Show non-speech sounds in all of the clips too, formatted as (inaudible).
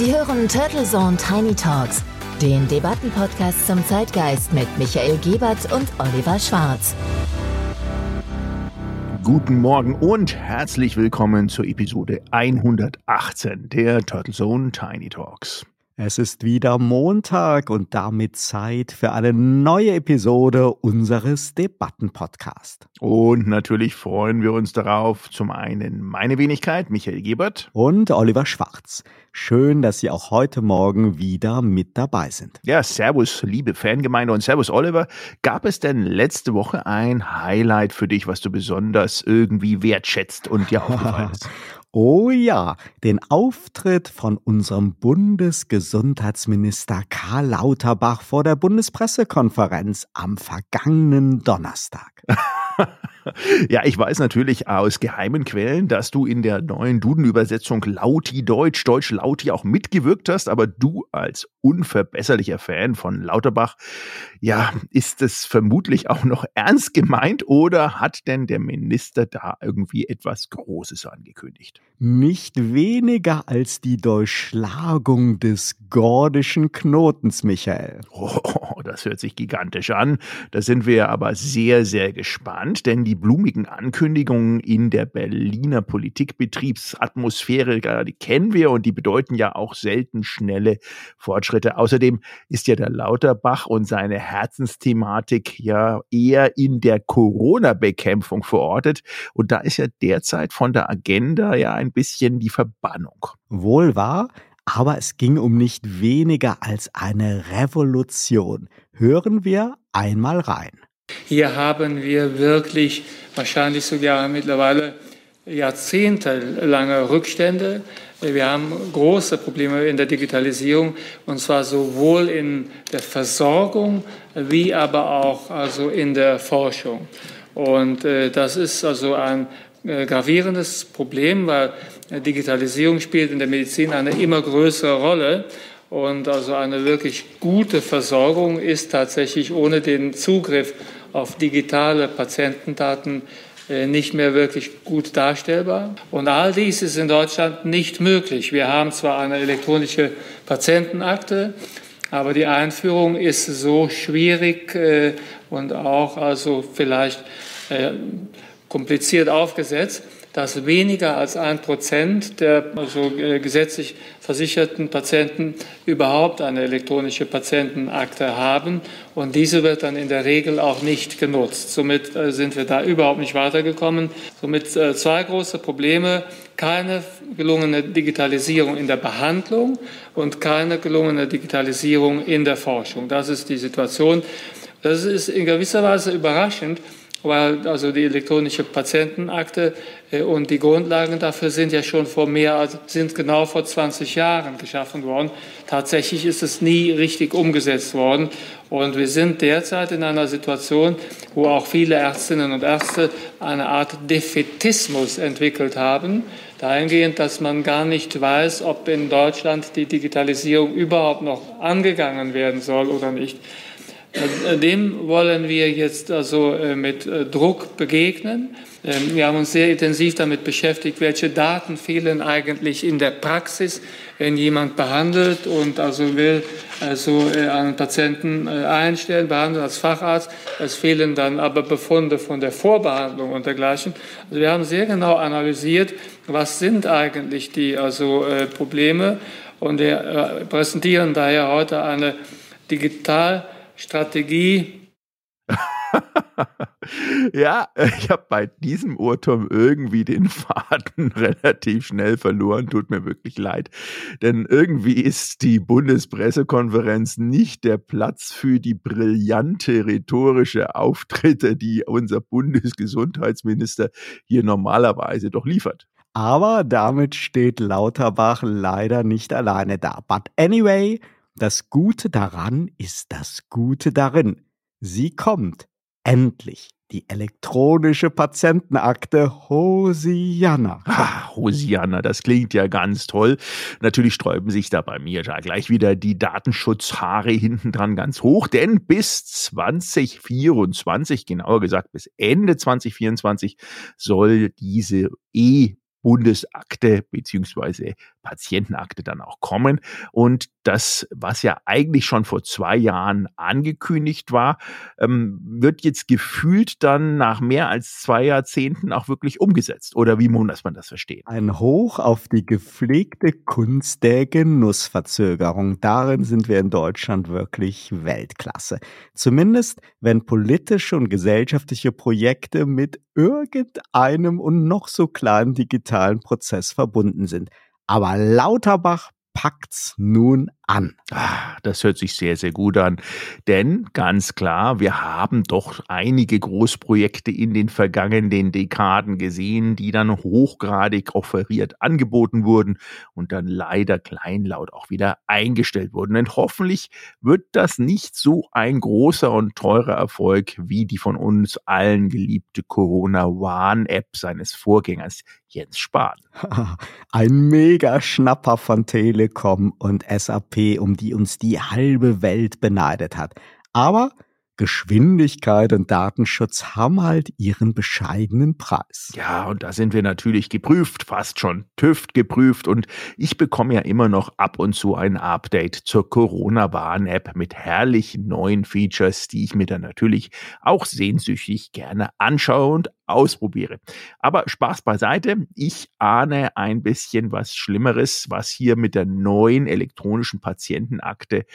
Sie hören Turtle Zone Tiny Talks, den Debattenpodcast zum Zeitgeist mit Michael Gebert und Oliver Schwarz. Guten Morgen und herzlich willkommen zur Episode 118 der Turtle Zone Tiny Talks. Es ist wieder Montag und damit Zeit für eine neue Episode unseres Debattenpodcasts. Und natürlich freuen wir uns darauf, zum einen meine Wenigkeit, Michael Gebert. Und Oliver Schwarz. Schön, dass Sie auch heute Morgen wieder mit dabei sind. Ja, Servus, liebe Fangemeinde und Servus, Oliver. Gab es denn letzte Woche ein Highlight für dich, was du besonders irgendwie wertschätzt und dir (laughs) aufgefallen ist? Oh ja, den Auftritt von unserem Bundesgesundheitsminister Karl Lauterbach vor der Bundespressekonferenz am vergangenen Donnerstag. (laughs) ja, ich weiß natürlich aus geheimen Quellen, dass du in der neuen Duden-Übersetzung Lauti Deutsch, Deutsch Lauti auch mitgewirkt hast, aber du als unverbesserlicher Fan von Lauterbach, ja, ist es vermutlich auch noch ernst gemeint oder hat denn der Minister da irgendwie etwas Großes angekündigt? Nicht weniger als die Durchschlagung des gordischen Knotens, Michael. Oh, das hört sich gigantisch an. Da sind wir aber sehr, sehr gespannt, denn die blumigen Ankündigungen in der Berliner Politikbetriebsatmosphäre, die kennen wir und die bedeuten ja auch selten schnelle Fortschritte. Außerdem ist ja der Lauterbach und seine Herzensthematik ja eher in der Corona-Bekämpfung verortet. Und da ist ja derzeit von der Agenda ja ein bisschen die Verbannung. Wohl wahr, aber es ging um nicht weniger als eine Revolution. Hören wir einmal rein. Hier haben wir wirklich wahrscheinlich sogar mittlerweile jahrzehntelange Rückstände. Wir haben große Probleme in der Digitalisierung und zwar sowohl in der Versorgung wie aber auch also in der Forschung. Und äh, das ist also ein äh, gravierendes Problem, weil Digitalisierung spielt in der Medizin eine immer größere Rolle. Und also eine wirklich gute Versorgung ist tatsächlich ohne den Zugriff auf digitale Patientendaten äh, nicht mehr wirklich gut darstellbar. Und all dies ist in Deutschland nicht möglich. Wir haben zwar eine elektronische Patientenakte, aber die Einführung ist so schwierig äh, und auch also vielleicht kompliziert aufgesetzt, dass weniger als ein Prozent der also äh, gesetzlich versicherten Patienten überhaupt eine elektronische Patientenakte haben. Und diese wird dann in der Regel auch nicht genutzt. Somit äh, sind wir da überhaupt nicht weitergekommen. Somit äh, zwei große Probleme. Keine gelungene Digitalisierung in der Behandlung und keine gelungene Digitalisierung in der Forschung. Das ist die Situation. Das ist in gewisser Weise überraschend, weil also die elektronische Patientenakte äh, und die Grundlagen dafür sind ja schon vor mehr als sind genau vor 20 Jahren geschaffen worden. Tatsächlich ist es nie richtig umgesetzt worden und wir sind derzeit in einer Situation, wo auch viele Ärztinnen und Ärzte eine Art Defetismus entwickelt haben, dahingehend, dass man gar nicht weiß, ob in Deutschland die Digitalisierung überhaupt noch angegangen werden soll oder nicht. Äh, dem wollen wir jetzt also äh, mit äh, Druck begegnen. Ähm, wir haben uns sehr intensiv damit beschäftigt, welche Daten fehlen eigentlich in der Praxis, wenn jemand behandelt und also will also einen Patienten einstellen, behandeln als Facharzt. Es fehlen dann aber Befunde von der Vorbehandlung und dergleichen. Also wir haben sehr genau analysiert, was sind eigentlich die also Probleme und wir präsentieren daher heute eine digital Strategie. (laughs) ja, ich habe bei diesem Urturm irgendwie den Faden (laughs) relativ schnell verloren. Tut mir wirklich leid. Denn irgendwie ist die Bundespressekonferenz nicht der Platz für die brillante rhetorische Auftritte, die unser Bundesgesundheitsminister hier normalerweise doch liefert. Aber damit steht Lauterbach leider nicht alleine da. But anyway, das Gute daran ist das Gute darin. Sie kommt. Endlich. Die elektronische Patientenakte Hosianna. Ah, Hosianna, das klingt ja ganz toll. Natürlich sträuben sich da bei mir ja gleich wieder die Datenschutzhaare hinten dran ganz hoch, denn bis 2024, genauer gesagt bis Ende 2024, soll diese E Bundesakte beziehungsweise Patientenakte dann auch kommen. Und das, was ja eigentlich schon vor zwei Jahren angekündigt war, ähm, wird jetzt gefühlt dann nach mehr als zwei Jahrzehnten auch wirklich umgesetzt. Oder wie muss man das verstehen? Ein Hoch auf die gepflegte Kunst der Genussverzögerung. Darin sind wir in Deutschland wirklich Weltklasse. Zumindest, wenn politische und gesellschaftliche Projekte mit irgendeinem und noch so kleinen digitalen Prozess verbunden sind. Aber Lauterbach packt's nun an. Ah, das hört sich sehr, sehr gut an. Denn ganz klar, wir haben doch einige Großprojekte in den vergangenen Dekaden gesehen, die dann hochgradig offeriert angeboten wurden und dann leider kleinlaut auch wieder eingestellt wurden. Und hoffentlich wird das nicht so ein großer und teurer Erfolg wie die von uns allen geliebte Corona-Warn-App seines Vorgängers Jens Spahn. (laughs) Ein Mega-Schnapper von Telekom und SAP um die uns die halbe Welt beneidet hat. Aber Geschwindigkeit und Datenschutz haben halt ihren bescheidenen Preis. Ja, und da sind wir natürlich geprüft, fast schon TÜV geprüft und ich bekomme ja immer noch ab und zu ein Update zur Corona-Warn-App mit herrlichen neuen Features, die ich mir dann natürlich auch sehnsüchtig gerne anschaue und ausprobiere. Aber Spaß beiseite, ich ahne ein bisschen was Schlimmeres, was hier mit der neuen elektronischen Patientenakte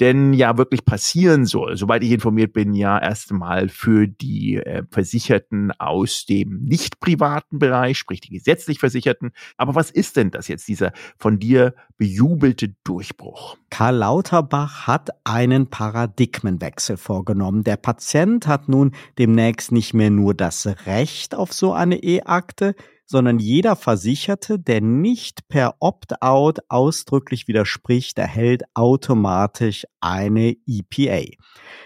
denn ja wirklich passieren soll. Soweit ich informiert bin, ja erstmal für die äh, Versicherten aus dem nicht privaten Bereich, sprich die gesetzlich Versicherten. Aber was ist denn das jetzt, dieser von dir bejubelte Durchbruch? Karl Lauterbach hat einen Paradigmenwechsel vorgenommen. Der Patient hat nun demnächst nicht mehr nur das Recht auf so eine E-Akte, sondern jeder Versicherte, der nicht per Opt-out ausdrücklich widerspricht, erhält automatisch eine EPA.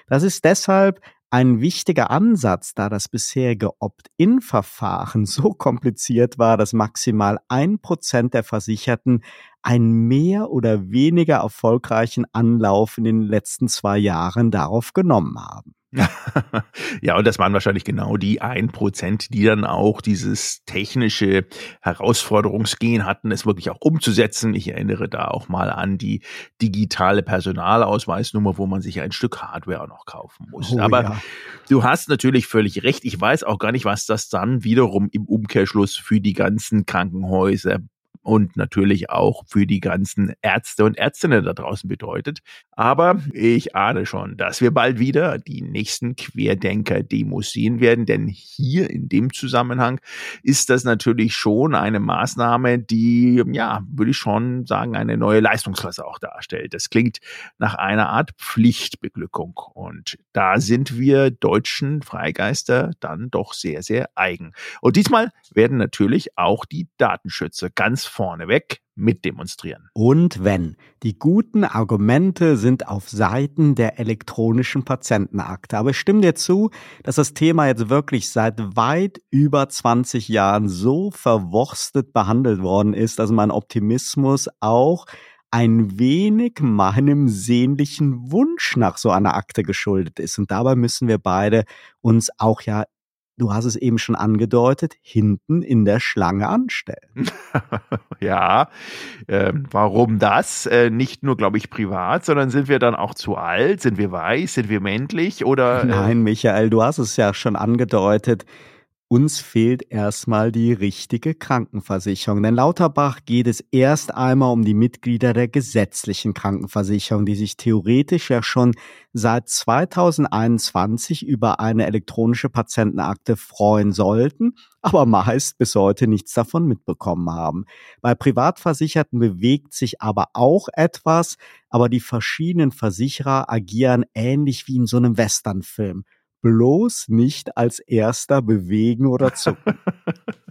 Das ist deshalb ein wichtiger Ansatz, da das bisherige Opt-in-Verfahren (laughs) so kompliziert war, dass maximal ein Prozent der Versicherten einen mehr oder weniger erfolgreichen Anlauf in den letzten zwei Jahren darauf genommen haben. (laughs) ja, und das waren wahrscheinlich genau die ein Prozent, die dann auch dieses technische Herausforderungsgehen hatten, es wirklich auch umzusetzen. Ich erinnere da auch mal an die digitale Personalausweisnummer, wo man sich ein Stück Hardware auch noch kaufen muss. Oh, Aber ja. du hast natürlich völlig recht. Ich weiß auch gar nicht, was das dann wiederum im Umkehrschluss für die ganzen Krankenhäuser und natürlich auch für die ganzen Ärzte und Ärztinnen da draußen bedeutet. Aber ich ahne schon, dass wir bald wieder die nächsten Querdenker-Demos sehen werden, denn hier in dem Zusammenhang ist das natürlich schon eine Maßnahme, die, ja, würde ich schon sagen, eine neue Leistungsklasse auch darstellt. Das klingt nach einer Art Pflichtbeglückung und da sind wir deutschen Freigeister dann doch sehr, sehr eigen. Und diesmal werden natürlich auch die Datenschützer ganz vorneweg mitdemonstrieren. Und wenn. Die guten Argumente sind auf Seiten der elektronischen Patientenakte. Aber ich stimme dir zu, dass das Thema jetzt wirklich seit weit über 20 Jahren so verwurstet behandelt worden ist, dass mein Optimismus auch ein wenig meinem sehnlichen Wunsch nach so einer Akte geschuldet ist. Und dabei müssen wir beide uns auch ja du hast es eben schon angedeutet, hinten in der Schlange anstellen. (laughs) ja, äh, warum das? Äh, nicht nur, glaube ich, privat, sondern sind wir dann auch zu alt? Sind wir weiß? Sind wir männlich? Oder? Äh Nein, Michael, du hast es ja schon angedeutet. Uns fehlt erstmal die richtige Krankenversicherung. Denn Lauterbach geht es erst einmal um die Mitglieder der gesetzlichen Krankenversicherung, die sich theoretisch ja schon seit 2021 über eine elektronische Patientenakte freuen sollten, aber meist bis heute nichts davon mitbekommen haben. Bei Privatversicherten bewegt sich aber auch etwas, aber die verschiedenen Versicherer agieren ähnlich wie in so einem Westernfilm bloß nicht als erster bewegen oder zucken. (laughs)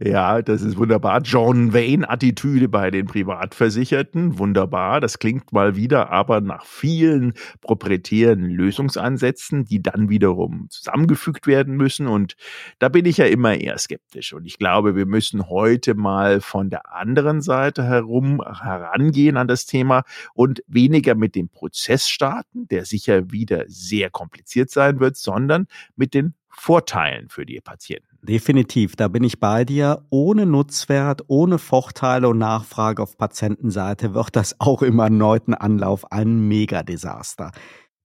Ja, das ist wunderbar. John Wayne-Attitüde bei den Privatversicherten. Wunderbar. Das klingt mal wieder aber nach vielen proprietären Lösungsansätzen, die dann wiederum zusammengefügt werden müssen. Und da bin ich ja immer eher skeptisch. Und ich glaube, wir müssen heute mal von der anderen Seite herum herangehen an das Thema und weniger mit dem Prozess starten, der sicher wieder sehr kompliziert sein wird, sondern mit den Vorteilen für die Patienten. Definitiv, da bin ich bei dir. Ohne Nutzwert, ohne Vorteile und Nachfrage auf Patientenseite wird das auch im erneuten Anlauf ein Megadesaster.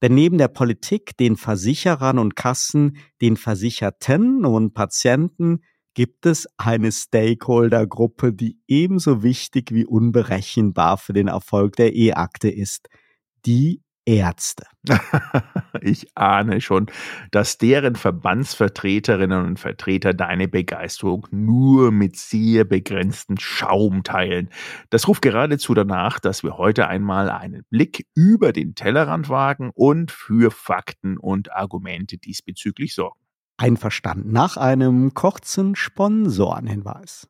Denn neben der Politik, den Versicherern und Kassen, den Versicherten und Patienten gibt es eine Stakeholdergruppe, die ebenso wichtig wie unberechenbar für den Erfolg der E-Akte ist. Die Ärzte. (laughs) ich ahne schon, dass deren Verbandsvertreterinnen und Vertreter deine Begeisterung nur mit sehr begrenzten Schaum teilen. Das ruft geradezu danach, dass wir heute einmal einen Blick über den Tellerrand wagen und für Fakten und Argumente diesbezüglich sorgen. Einverstanden. Nach einem kurzen Sponsorenhinweis.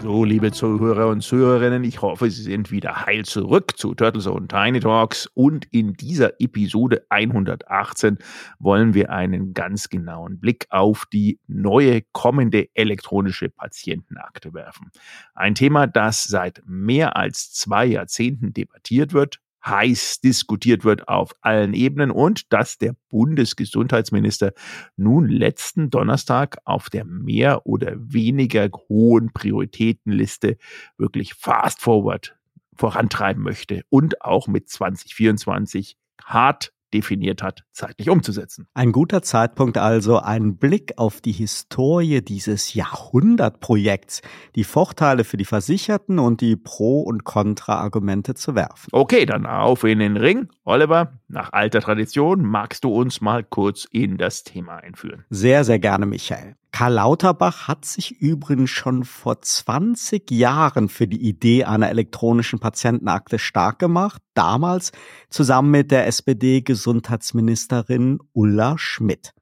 So, liebe Zuhörer und Zuhörerinnen, ich hoffe, Sie sind wieder heil zurück zu Turtles und Tiny Talks und in dieser Episode 118 wollen wir einen ganz genauen Blick auf die neue kommende elektronische Patientenakte werfen. Ein Thema, das seit mehr als zwei Jahrzehnten debattiert wird, heiß diskutiert wird auf allen Ebenen und dass der Bundesgesundheitsminister nun letzten Donnerstag auf der mehr oder weniger hohen Prioritätenliste wirklich fast forward vorantreiben möchte und auch mit 2024 hart definiert hat, zeitlich umzusetzen. Ein guter Zeitpunkt also, ein Blick auf die Historie dieses Jahrhundertprojekts, die Vorteile für die Versicherten und die Pro- und Kontra-Argumente zu werfen. Okay, dann auf in den Ring. Oliver, nach alter Tradition magst du uns mal kurz in das Thema einführen. Sehr, sehr gerne, Michael. Karl Lauterbach hat sich übrigens schon vor 20 Jahren für die Idee einer elektronischen Patientenakte stark gemacht, damals zusammen mit der SPD-Gesundheitsministerin Ulla Schmidt.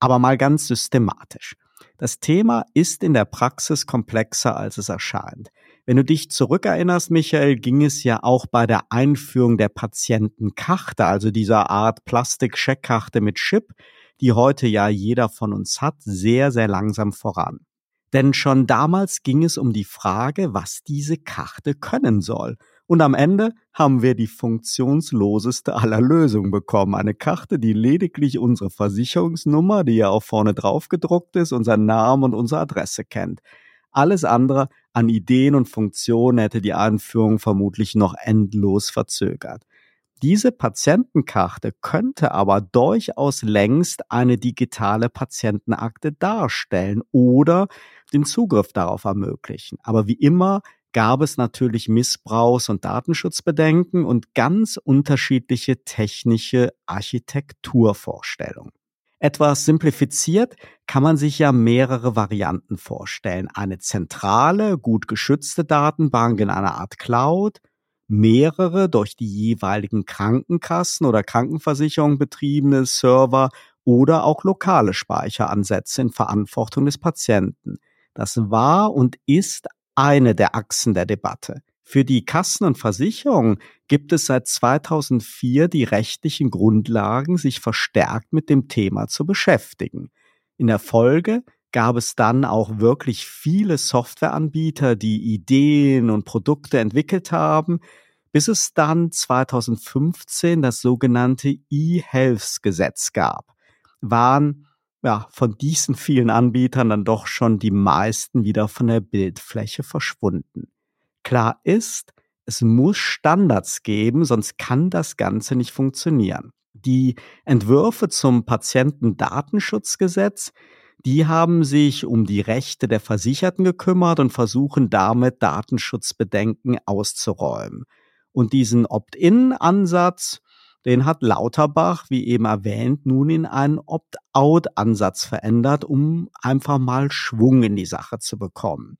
Aber mal ganz systematisch. Das Thema ist in der Praxis komplexer, als es erscheint. Wenn du dich zurückerinnerst, Michael, ging es ja auch bei der Einführung der Patientenkarte, also dieser Art Plastik-Scheckkarte mit Chip, die heute ja jeder von uns hat, sehr, sehr langsam voran. Denn schon damals ging es um die Frage, was diese Karte können soll. Und am Ende haben wir die funktionsloseste aller Lösungen bekommen. Eine Karte, die lediglich unsere Versicherungsnummer, die ja auch vorne drauf gedruckt ist, unseren Namen und unsere Adresse kennt. Alles andere an Ideen und Funktionen hätte die Einführung vermutlich noch endlos verzögert. Diese Patientenkarte könnte aber durchaus längst eine digitale Patientenakte darstellen oder den Zugriff darauf ermöglichen. Aber wie immer gab es natürlich Missbrauchs- und Datenschutzbedenken und ganz unterschiedliche technische Architekturvorstellungen. Etwas simplifiziert kann man sich ja mehrere Varianten vorstellen. Eine zentrale, gut geschützte Datenbank in einer Art Cloud, mehrere durch die jeweiligen Krankenkassen oder Krankenversicherungen betriebene Server oder auch lokale Speicheransätze in Verantwortung des Patienten. Das war und ist eine der Achsen der Debatte. Für die Kassen und Versicherungen gibt es seit 2004 die rechtlichen Grundlagen, sich verstärkt mit dem Thema zu beschäftigen. In der Folge gab es dann auch wirklich viele Softwareanbieter, die Ideen und Produkte entwickelt haben, bis es dann 2015 das sogenannte E-Health-Gesetz gab. Waren ja, von diesen vielen Anbietern dann doch schon die meisten wieder von der Bildfläche verschwunden. Klar ist, es muss Standards geben, sonst kann das Ganze nicht funktionieren. Die Entwürfe zum Patientendatenschutzgesetz die haben sich um die Rechte der Versicherten gekümmert und versuchen damit Datenschutzbedenken auszuräumen. Und diesen Opt-in-Ansatz, den hat Lauterbach, wie eben erwähnt, nun in einen Opt-out-Ansatz verändert, um einfach mal Schwung in die Sache zu bekommen.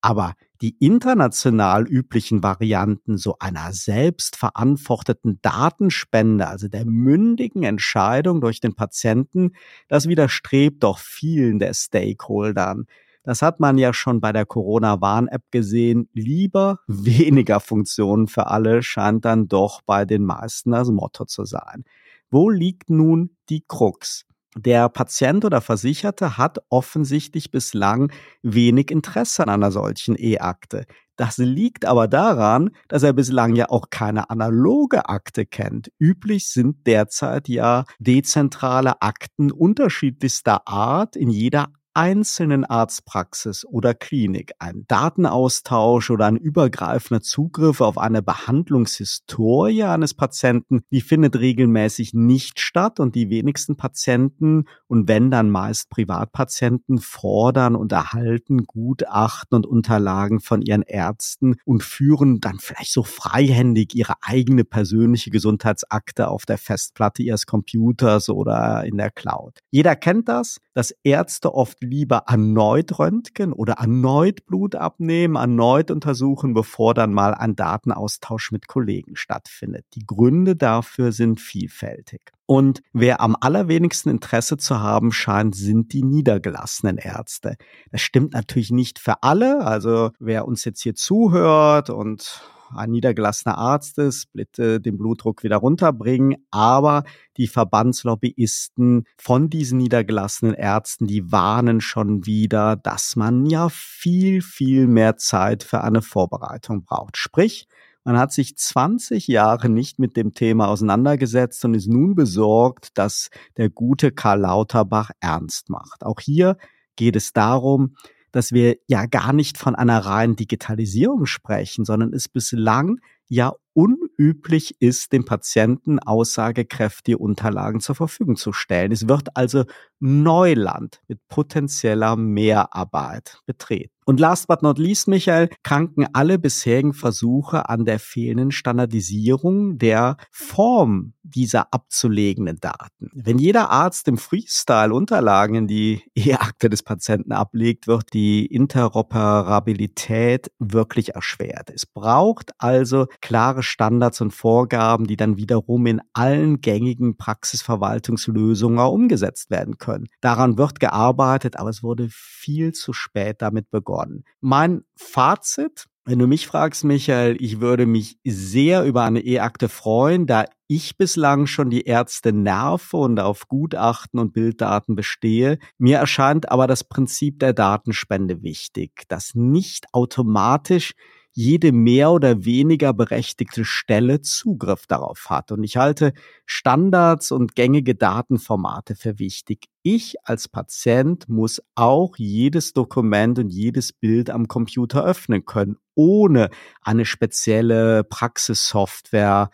Aber die international üblichen Varianten so einer selbstverantworteten Datenspende, also der mündigen Entscheidung durch den Patienten, das widerstrebt doch vielen der Stakeholdern. Das hat man ja schon bei der Corona-Warn-App gesehen. Lieber (laughs) weniger Funktionen für alle scheint dann doch bei den meisten das Motto zu sein. Wo liegt nun die Krux? Der Patient oder Versicherte hat offensichtlich bislang wenig Interesse an einer solchen E-Akte. Das liegt aber daran, dass er bislang ja auch keine analoge Akte kennt. Üblich sind derzeit ja dezentrale Akten unterschiedlichster Art in jeder einzelnen Arztpraxis oder Klinik ein Datenaustausch oder ein übergreifender Zugriff auf eine Behandlungshistorie eines Patienten, die findet regelmäßig nicht statt und die wenigsten Patienten und wenn dann meist Privatpatienten fordern und erhalten Gutachten und Unterlagen von ihren Ärzten und führen dann vielleicht so freihändig ihre eigene persönliche Gesundheitsakte auf der Festplatte ihres Computers oder in der Cloud. Jeder kennt das, dass Ärzte oft lieber erneut röntgen oder erneut Blut abnehmen, erneut untersuchen, bevor dann mal ein Datenaustausch mit Kollegen stattfindet. Die Gründe dafür sind vielfältig. Und wer am allerwenigsten Interesse zu haben scheint, sind die niedergelassenen Ärzte. Das stimmt natürlich nicht für alle. Also wer uns jetzt hier zuhört und ein niedergelassener Arzt ist, bitte den Blutdruck wieder runterbringen. Aber die Verbandslobbyisten von diesen niedergelassenen Ärzten, die warnen schon wieder, dass man ja viel, viel mehr Zeit für eine Vorbereitung braucht. Sprich, man hat sich 20 Jahre nicht mit dem Thema auseinandergesetzt und ist nun besorgt, dass der gute Karl Lauterbach ernst macht. Auch hier geht es darum, dass wir ja gar nicht von einer reinen Digitalisierung sprechen, sondern es bislang ja unüblich ist, dem Patienten aussagekräftige Unterlagen zur Verfügung zu stellen. Es wird also Neuland mit potenzieller Mehrarbeit betreten. Und last but not least, Michael, kranken alle bisherigen Versuche an der fehlenden Standardisierung der Form dieser abzulegenden Daten. Wenn jeder Arzt im Freestyle Unterlagen in die E-Akte des Patienten ablegt, wird die Interoperabilität wirklich erschwert. Es braucht also klare Standards und Vorgaben, die dann wiederum in allen gängigen Praxisverwaltungslösungen umgesetzt werden können. Daran wird gearbeitet, aber es wurde viel zu spät damit begonnen. Mein Fazit, wenn du mich fragst, Michael, ich würde mich sehr über eine E-Akte freuen, da ich bislang schon die Ärzte nerve und auf Gutachten und Bilddaten bestehe. Mir erscheint aber das Prinzip der Datenspende wichtig, dass nicht automatisch jede mehr oder weniger berechtigte Stelle Zugriff darauf hat. Und ich halte Standards und gängige Datenformate für wichtig. Ich als Patient muss auch jedes Dokument und jedes Bild am Computer öffnen können, ohne eine spezielle Praxissoftware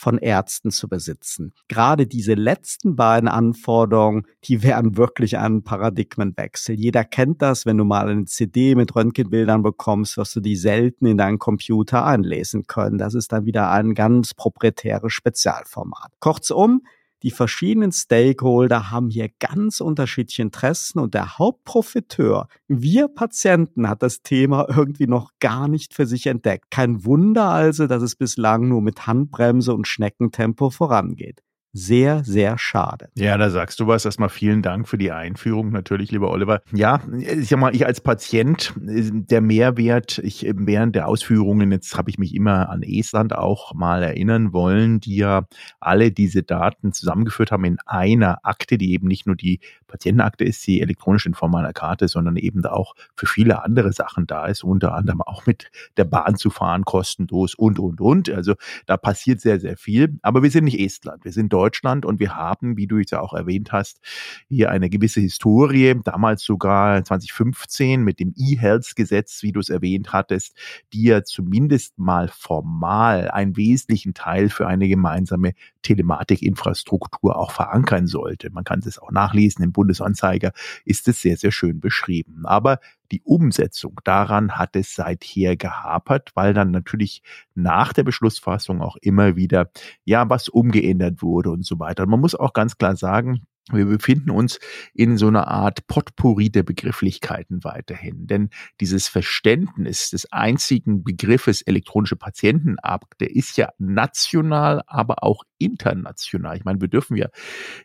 von Ärzten zu besitzen. Gerade diese letzten beiden Anforderungen, die wären wirklich ein Paradigmenwechsel. Jeder kennt das, wenn du mal eine CD mit Röntgenbildern bekommst, wirst du die selten in deinen Computer einlesen können. Das ist dann wieder ein ganz proprietäres Spezialformat. Kurzum, die verschiedenen Stakeholder haben hier ganz unterschiedliche Interessen und der Hauptprofiteur, wir Patienten, hat das Thema irgendwie noch gar nicht für sich entdeckt. Kein Wunder also, dass es bislang nur mit Handbremse und Schneckentempo vorangeht sehr, sehr schade. Ja, da sagst du was. Erstmal vielen Dank für die Einführung, natürlich, lieber Oliver. Ja, ich sag mal, ich als Patient, der Mehrwert, ich während der Ausführungen, jetzt habe ich mich immer an Estland auch mal erinnern wollen, die ja alle diese Daten zusammengeführt haben in einer Akte, die eben nicht nur die Patientenakte ist, die elektronisch in Form einer Karte, sondern eben auch für viele andere Sachen da ist, unter anderem auch mit der Bahn zu fahren, kostenlos und, und, und. Also da passiert sehr, sehr viel. Aber wir sind nicht Estland, wir sind Deutschland und wir haben, wie du es ja auch erwähnt hast, hier eine gewisse Historie, damals sogar 2015 mit dem E-Health-Gesetz, wie du es erwähnt hattest, die ja zumindest mal formal einen wesentlichen Teil für eine gemeinsame Telematikinfrastruktur auch verankern sollte. Man kann es auch nachlesen im Bundesanzeiger, ist es sehr, sehr schön beschrieben. Aber die Umsetzung daran hat es seither gehapert, weil dann natürlich nach der Beschlussfassung auch immer wieder, ja, was umgeändert wurde und so weiter. Und man muss auch ganz klar sagen, wir befinden uns in so einer Art Potpourri der Begrifflichkeiten weiterhin. Denn dieses Verständnis des einzigen Begriffes elektronische Patientenakte ist ja national, aber auch international. Ich meine, wir dürfen ja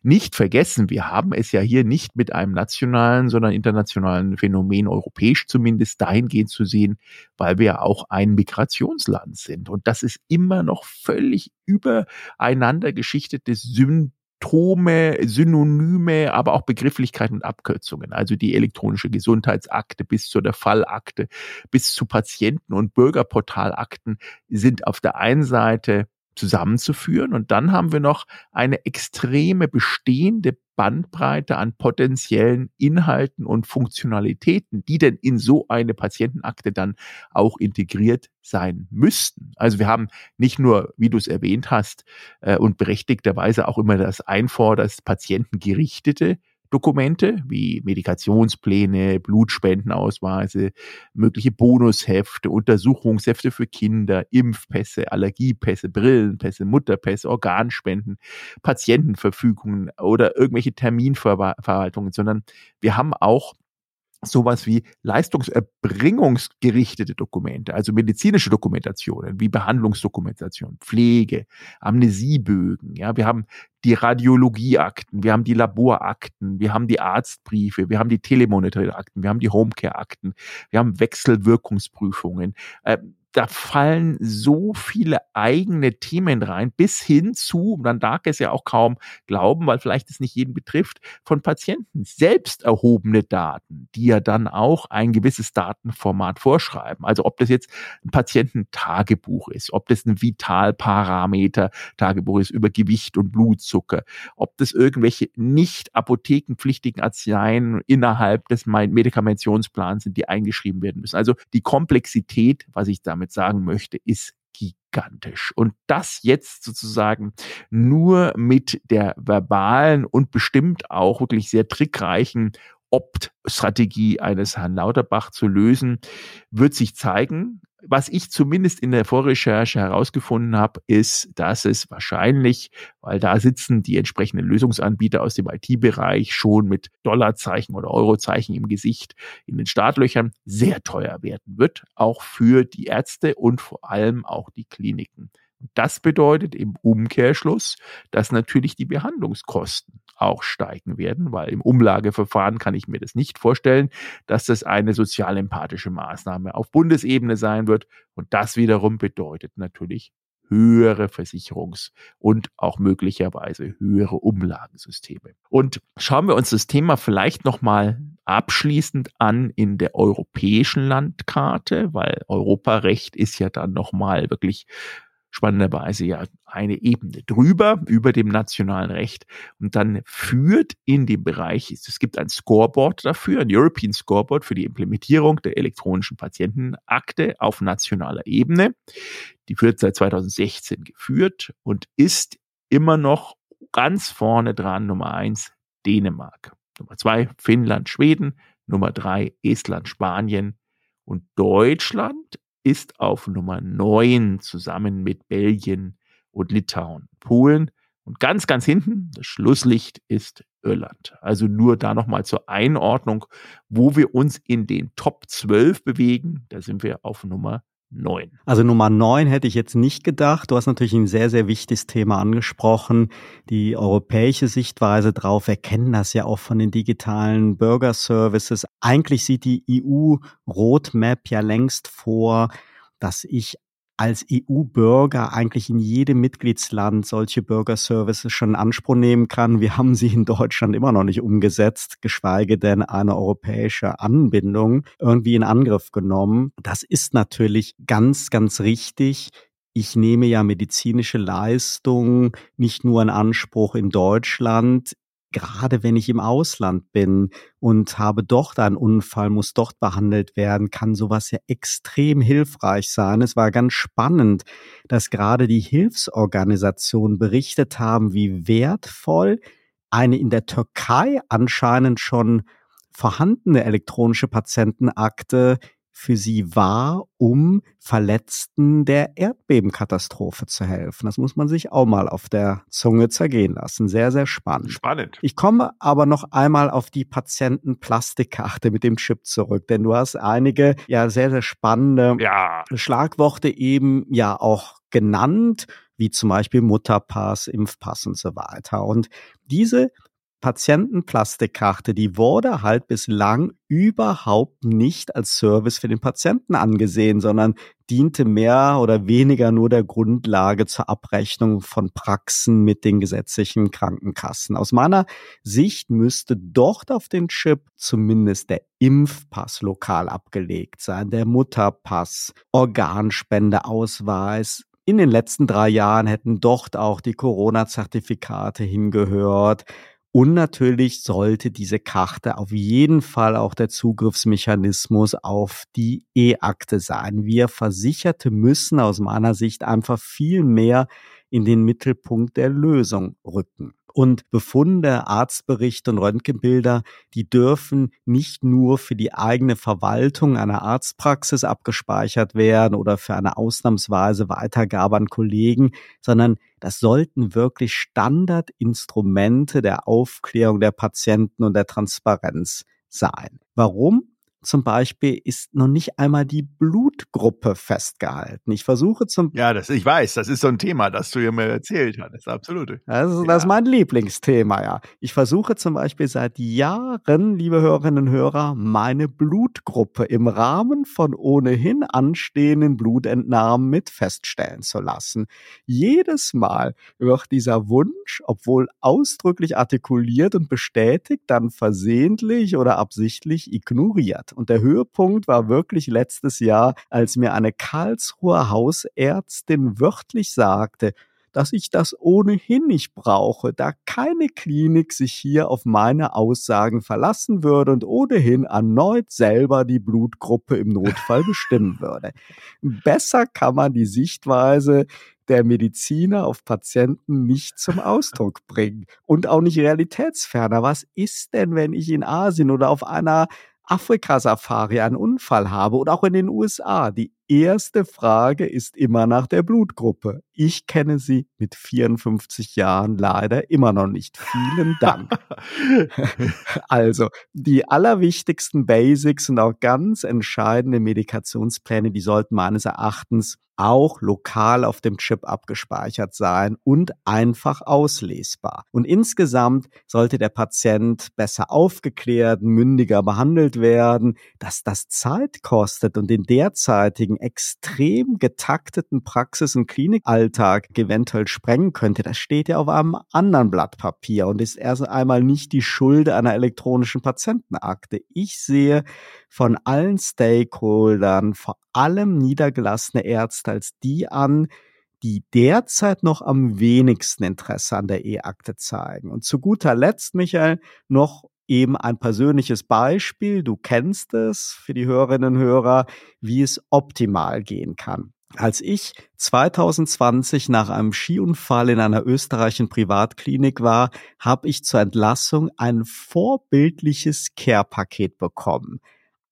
nicht vergessen, wir haben es ja hier nicht mit einem nationalen, sondern internationalen Phänomen, europäisch zumindest, dahingehend zu sehen, weil wir ja auch ein Migrationsland sind. Und das ist immer noch völlig übereinander geschichtetes Symptom Symptome, Synonyme, aber auch Begrifflichkeiten und Abkürzungen. Also die elektronische Gesundheitsakte bis zu der Fallakte, bis zu Patienten- und Bürgerportalakten sind auf der einen Seite zusammenzuführen. Und dann haben wir noch eine extreme bestehende Bandbreite an potenziellen Inhalten und Funktionalitäten, die denn in so eine Patientenakte dann auch integriert sein müssten. Also wir haben nicht nur, wie du es erwähnt hast, äh, und berechtigterweise auch immer das Einforderst patientengerichtete Dokumente wie Medikationspläne, Blutspendenausweise, mögliche Bonushefte, Untersuchungshefte für Kinder, Impfpässe, Allergiepässe, Brillenpässe, Mutterpässe, Organspenden, Patientenverfügungen oder irgendwelche Terminverwaltungen, sondern wir haben auch sowas wie leistungserbringungsgerichtete Dokumente, also medizinische Dokumentationen wie Behandlungsdokumentation, Pflege, Amnesiebögen. Ja, wir haben die Radiologieakten, wir haben die Laborakten, wir haben die Arztbriefe, wir haben die Telemonitoringakten, wir haben die Homecare-Akten, wir haben Wechselwirkungsprüfungen. Äh, da fallen so viele eigene Themen rein, bis hin zu, man darf es ja auch kaum glauben, weil vielleicht es nicht jeden betrifft, von Patienten selbst erhobene Daten, die ja dann auch ein gewisses Datenformat vorschreiben. Also ob das jetzt ein Patiententagebuch ist, ob das ein Vitalparameter-Tagebuch ist über Gewicht und Blutzucker, ob das irgendwelche nicht apothekenpflichtigen Arzneien innerhalb des Medikamentationsplans sind, die eingeschrieben werden müssen. Also die Komplexität, was ich damit damit sagen möchte, ist gigantisch. Und das jetzt sozusagen nur mit der verbalen und bestimmt auch wirklich sehr trickreichen Opt-Strategie eines Herrn Lauterbach zu lösen, wird sich zeigen was ich zumindest in der Vorrecherche herausgefunden habe, ist, dass es wahrscheinlich, weil da sitzen die entsprechenden Lösungsanbieter aus dem IT-Bereich schon mit Dollarzeichen oder Eurozeichen im Gesicht in den Startlöchern, sehr teuer werden wird, auch für die Ärzte und vor allem auch die Kliniken. Das bedeutet im Umkehrschluss, dass natürlich die Behandlungskosten auch steigen werden, weil im Umlageverfahren kann ich mir das nicht vorstellen, dass das eine sozialempathische Maßnahme auf Bundesebene sein wird. Und das wiederum bedeutet natürlich höhere Versicherungs- und auch möglicherweise höhere Umlagensysteme. Und schauen wir uns das Thema vielleicht nochmal abschließend an in der europäischen Landkarte, weil Europarecht ist ja dann nochmal wirklich spannenderweise ja eine Ebene drüber, über dem nationalen Recht. Und dann führt in dem Bereich, es gibt ein Scoreboard dafür, ein European Scoreboard für die Implementierung der elektronischen Patientenakte auf nationaler Ebene. Die wird seit 2016 geführt und ist immer noch ganz vorne dran, Nummer eins, Dänemark. Nummer zwei, Finnland, Schweden. Nummer drei, Estland, Spanien. Und Deutschland ist auf Nummer 9 zusammen mit Belgien und Litauen. Polen und ganz, ganz hinten, das Schlusslicht ist Irland. Also nur da nochmal zur Einordnung, wo wir uns in den Top 12 bewegen. Da sind wir auf Nummer 9. Also Nummer 9 hätte ich jetzt nicht gedacht. Du hast natürlich ein sehr, sehr wichtiges Thema angesprochen. Die europäische Sichtweise drauf. Wir kennen das ja auch von den digitalen Bürgerservices. Eigentlich sieht die EU-Roadmap ja längst vor, dass ich als EU-Bürger eigentlich in jedem Mitgliedsland solche Bürgerservices schon in Anspruch nehmen kann. Wir haben sie in Deutschland immer noch nicht umgesetzt, geschweige denn eine europäische Anbindung irgendwie in Angriff genommen. Das ist natürlich ganz, ganz richtig. Ich nehme ja medizinische Leistungen nicht nur in Anspruch in Deutschland gerade wenn ich im Ausland bin und habe dort einen Unfall, muss dort behandelt werden, kann sowas ja extrem hilfreich sein. Es war ganz spannend, dass gerade die Hilfsorganisationen berichtet haben, wie wertvoll eine in der Türkei anscheinend schon vorhandene elektronische Patientenakte für sie war, um Verletzten der Erdbebenkatastrophe zu helfen. Das muss man sich auch mal auf der Zunge zergehen lassen. Sehr, sehr spannend. Spannend. Ich komme aber noch einmal auf die Patientenplastikkarte mit dem Chip zurück, denn du hast einige ja sehr, sehr spannende ja. Schlagworte eben ja auch genannt, wie zum Beispiel Mutterpass, Impfpass und so weiter. Und diese Patientenplastikkarte, die wurde halt bislang überhaupt nicht als Service für den Patienten angesehen, sondern diente mehr oder weniger nur der Grundlage zur Abrechnung von Praxen mit den gesetzlichen Krankenkassen. Aus meiner Sicht müsste dort auf den Chip zumindest der Impfpass lokal abgelegt sein, der Mutterpass, Organspendeausweis, in den letzten drei Jahren hätten dort auch die Corona-Zertifikate hingehört. Und natürlich sollte diese Karte auf jeden Fall auch der Zugriffsmechanismus auf die E-Akte sein. Wir Versicherte müssen aus meiner Sicht einfach viel mehr in den Mittelpunkt der Lösung rücken. Und Befunde, Arztberichte und Röntgenbilder, die dürfen nicht nur für die eigene Verwaltung einer Arztpraxis abgespeichert werden oder für eine ausnahmsweise Weitergabe an Kollegen, sondern das sollten wirklich Standardinstrumente der Aufklärung der Patienten und der Transparenz sein. Warum? Zum Beispiel ist noch nicht einmal die Blutgruppe festgehalten. Ich versuche zum Ja, das ich weiß, das ist so ein Thema, das du mir erzählt hast. Absolut. Das ist, ja. das ist mein Lieblingsthema, ja. Ich versuche zum Beispiel seit Jahren, liebe Hörerinnen und Hörer, meine Blutgruppe im Rahmen von ohnehin anstehenden Blutentnahmen mit feststellen zu lassen. Jedes Mal wird dieser Wunsch, obwohl ausdrücklich artikuliert und bestätigt, dann versehentlich oder absichtlich ignoriert. Und der Höhepunkt war wirklich letztes Jahr, als mir eine Karlsruher Hausärztin wörtlich sagte, dass ich das ohnehin nicht brauche, da keine Klinik sich hier auf meine Aussagen verlassen würde und ohnehin erneut selber die Blutgruppe im Notfall (laughs) bestimmen würde. Besser kann man die Sichtweise der Mediziner auf Patienten nicht zum Ausdruck bringen und auch nicht realitätsferner. Was ist denn, wenn ich in Asien oder auf einer Afrika-Safari einen Unfall habe oder auch in den USA. Die erste Frage ist immer nach der Blutgruppe. Ich kenne sie mit 54 Jahren leider immer noch nicht. Vielen Dank. (laughs) also, die allerwichtigsten Basics und auch ganz entscheidende Medikationspläne, die sollten meines Erachtens auch lokal auf dem Chip abgespeichert sein und einfach auslesbar. Und insgesamt sollte der Patient besser aufgeklärt, mündiger behandelt werden, dass das Zeit kostet und den derzeitigen extrem getakteten Praxis- und Klinikalltag eventuell sprengen könnte, das steht ja auf einem anderen Blatt Papier und ist erst einmal nicht die Schuld einer elektronischen Patientenakte. Ich sehe von allen Stakeholdern, vor allem niedergelassene Ärzte als die an, die derzeit noch am wenigsten Interesse an der E-Akte zeigen. Und zu guter Letzt, Michael, noch eben ein persönliches Beispiel. Du kennst es für die Hörerinnen und Hörer, wie es optimal gehen kann. Als ich 2020 nach einem Skiunfall in einer österreichischen Privatklinik war, habe ich zur Entlassung ein vorbildliches Care-Paket bekommen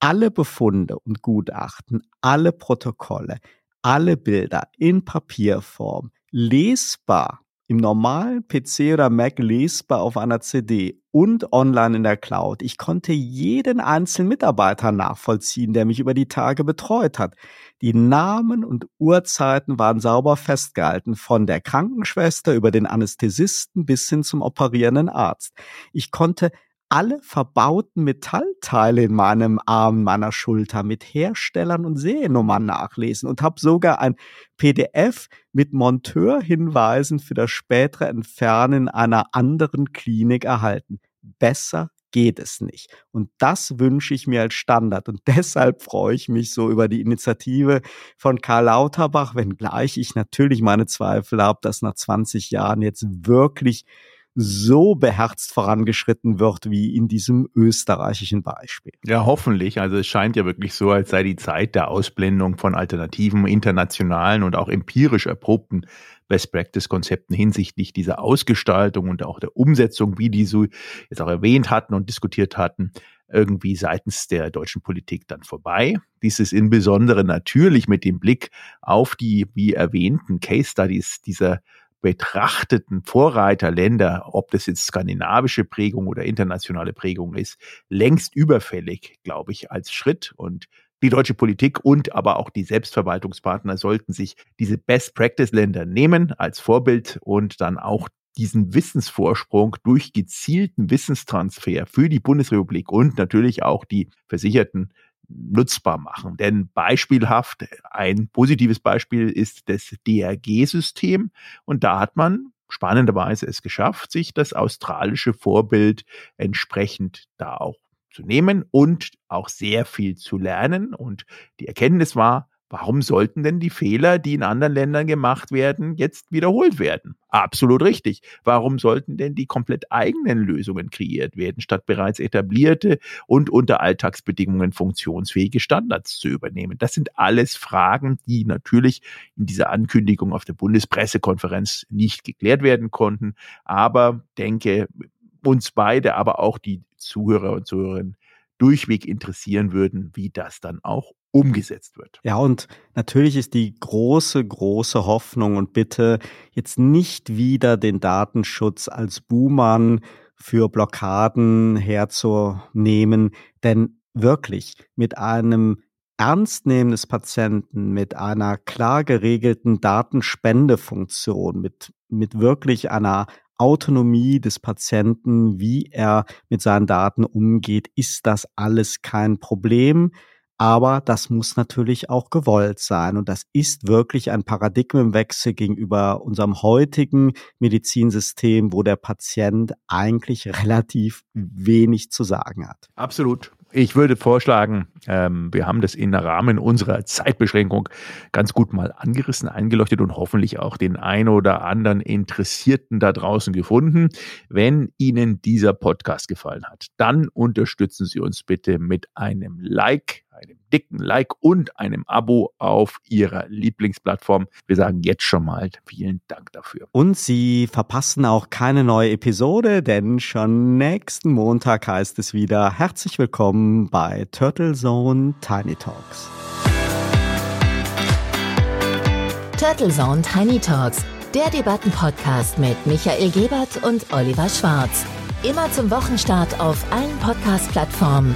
alle Befunde und Gutachten, alle Protokolle, alle Bilder in Papierform, lesbar im normalen PC oder Mac lesbar auf einer CD und online in der Cloud. Ich konnte jeden einzelnen Mitarbeiter nachvollziehen, der mich über die Tage betreut hat. Die Namen und Uhrzeiten waren sauber festgehalten, von der Krankenschwester über den Anästhesisten bis hin zum operierenden Arzt. Ich konnte alle verbauten Metallteile in meinem Arm, meiner Schulter mit Herstellern und Seriennummern nachlesen und habe sogar ein PDF mit Monteurhinweisen für das spätere Entfernen einer anderen Klinik erhalten. Besser geht es nicht. Und das wünsche ich mir als Standard. Und deshalb freue ich mich so über die Initiative von Karl Lauterbach, wenngleich ich natürlich meine Zweifel habe, dass nach 20 Jahren jetzt wirklich so beherzt vorangeschritten wird wie in diesem österreichischen Beispiel. Ja, hoffentlich. Also es scheint ja wirklich so, als sei die Zeit der Ausblendung von alternativen, internationalen und auch empirisch erprobten Best-Practice-Konzepten hinsichtlich dieser Ausgestaltung und auch der Umsetzung, wie die so jetzt auch erwähnt hatten und diskutiert hatten, irgendwie seitens der deutschen Politik dann vorbei. Dies ist insbesondere natürlich mit dem Blick auf die, wie erwähnten Case Studies dieser betrachteten Vorreiterländer, ob das jetzt skandinavische Prägung oder internationale Prägung ist, längst überfällig, glaube ich, als Schritt. Und die deutsche Politik und aber auch die Selbstverwaltungspartner sollten sich diese Best-Practice-Länder nehmen als Vorbild und dann auch diesen Wissensvorsprung durch gezielten Wissenstransfer für die Bundesrepublik und natürlich auch die Versicherten nutzbar machen. Denn beispielhaft, ein positives Beispiel ist das DRG-System. Und da hat man spannenderweise es geschafft, sich das australische Vorbild entsprechend da auch zu nehmen und auch sehr viel zu lernen. Und die Erkenntnis war, warum sollten denn die Fehler, die in anderen Ländern gemacht werden, jetzt wiederholt werden? Absolut richtig. Warum sollten denn die komplett eigenen Lösungen kreiert werden, statt bereits etablierte und unter Alltagsbedingungen funktionsfähige Standards zu übernehmen? Das sind alles Fragen, die natürlich in dieser Ankündigung auf der Bundespressekonferenz nicht geklärt werden konnten. Aber denke, uns beide, aber auch die Zuhörer und Zuhörerinnen durchweg interessieren würden, wie das dann auch umgesetzt wird. Ja, und natürlich ist die große, große Hoffnung und Bitte, jetzt nicht wieder den Datenschutz als Buhmann für Blockaden herzunehmen, denn wirklich mit einem Ernstnehmen des Patienten, mit einer klar geregelten Datenspendefunktion, mit, mit wirklich einer Autonomie des Patienten, wie er mit seinen Daten umgeht, ist das alles kein Problem. Aber das muss natürlich auch gewollt sein. Und das ist wirklich ein Paradigmenwechsel gegenüber unserem heutigen Medizinsystem, wo der Patient eigentlich relativ wenig zu sagen hat. Absolut. Ich würde vorschlagen, ähm, wir haben das im Rahmen unserer Zeitbeschränkung ganz gut mal angerissen, eingeleuchtet und hoffentlich auch den ein oder anderen Interessierten da draußen gefunden. Wenn Ihnen dieser Podcast gefallen hat, dann unterstützen Sie uns bitte mit einem Like einem dicken Like und einem Abo auf Ihrer Lieblingsplattform. Wir sagen jetzt schon mal vielen Dank dafür. Und Sie verpassen auch keine neue Episode, denn schon nächsten Montag heißt es wieder herzlich willkommen bei Turtle Zone Tiny Talks. Turtle Zone Tiny Talks, der Debattenpodcast mit Michael Gebert und Oliver Schwarz. Immer zum Wochenstart auf allen Podcast-Plattformen